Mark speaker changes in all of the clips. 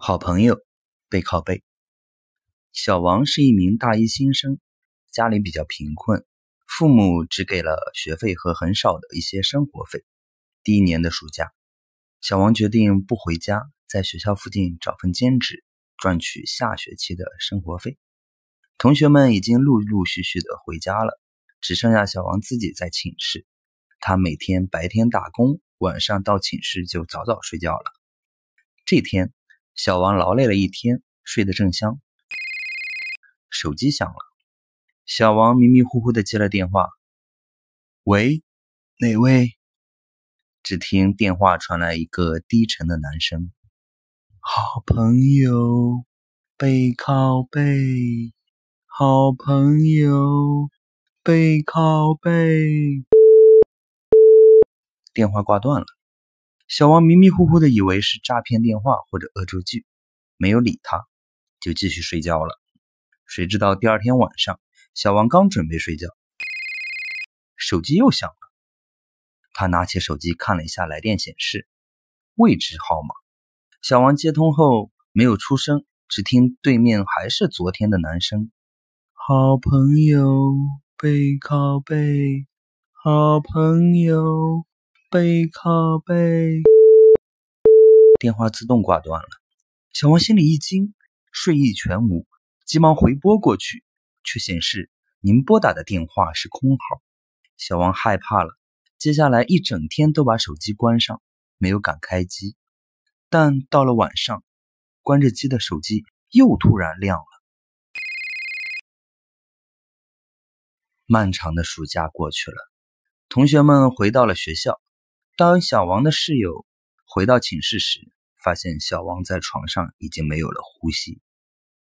Speaker 1: 好朋友背靠背。小王是一名大一新生，家里比较贫困，父母只给了学费和很少的一些生活费。第一年的暑假，小王决定不回家，在学校附近找份兼职，赚取下学期的生活费。同学们已经陆陆续续的回家了，只剩下小王自己在寝室。他每天白天打工，晚上到寝室就早早睡觉了。这天。小王劳累了一天，睡得正香，手机响了。小王迷迷糊糊的接了电话：“喂，哪位？”只听电话传来一个低沉的男声：“好朋友，背靠背，好朋友，背靠背。”电话挂断了。小王迷迷糊糊的以为是诈骗电话或者恶作剧，没有理他，就继续睡觉了。谁知道第二天晚上，小王刚准备睡觉，手机又响了。他拿起手机看了一下来电显示，未知号码。小王接通后没有出声，只听对面还是昨天的男声：“好朋友，背靠背，好朋友。”背靠背，电话自动挂断了。小王心里一惊，睡意全无，急忙回拨过去，却显示您拨打的电话是空号。小王害怕了，接下来一整天都把手机关上，没有敢开机。但到了晚上，关着机的手机又突然亮了。漫长的暑假过去了，同学们回到了学校。当小王的室友回到寝室时，发现小王在床上已经没有了呼吸。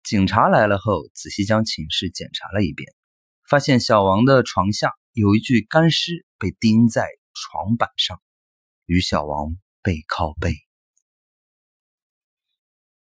Speaker 1: 警察来了后，仔细将寝室检查了一遍，发现小王的床下有一具干尸被钉在床板上，与小王背靠背。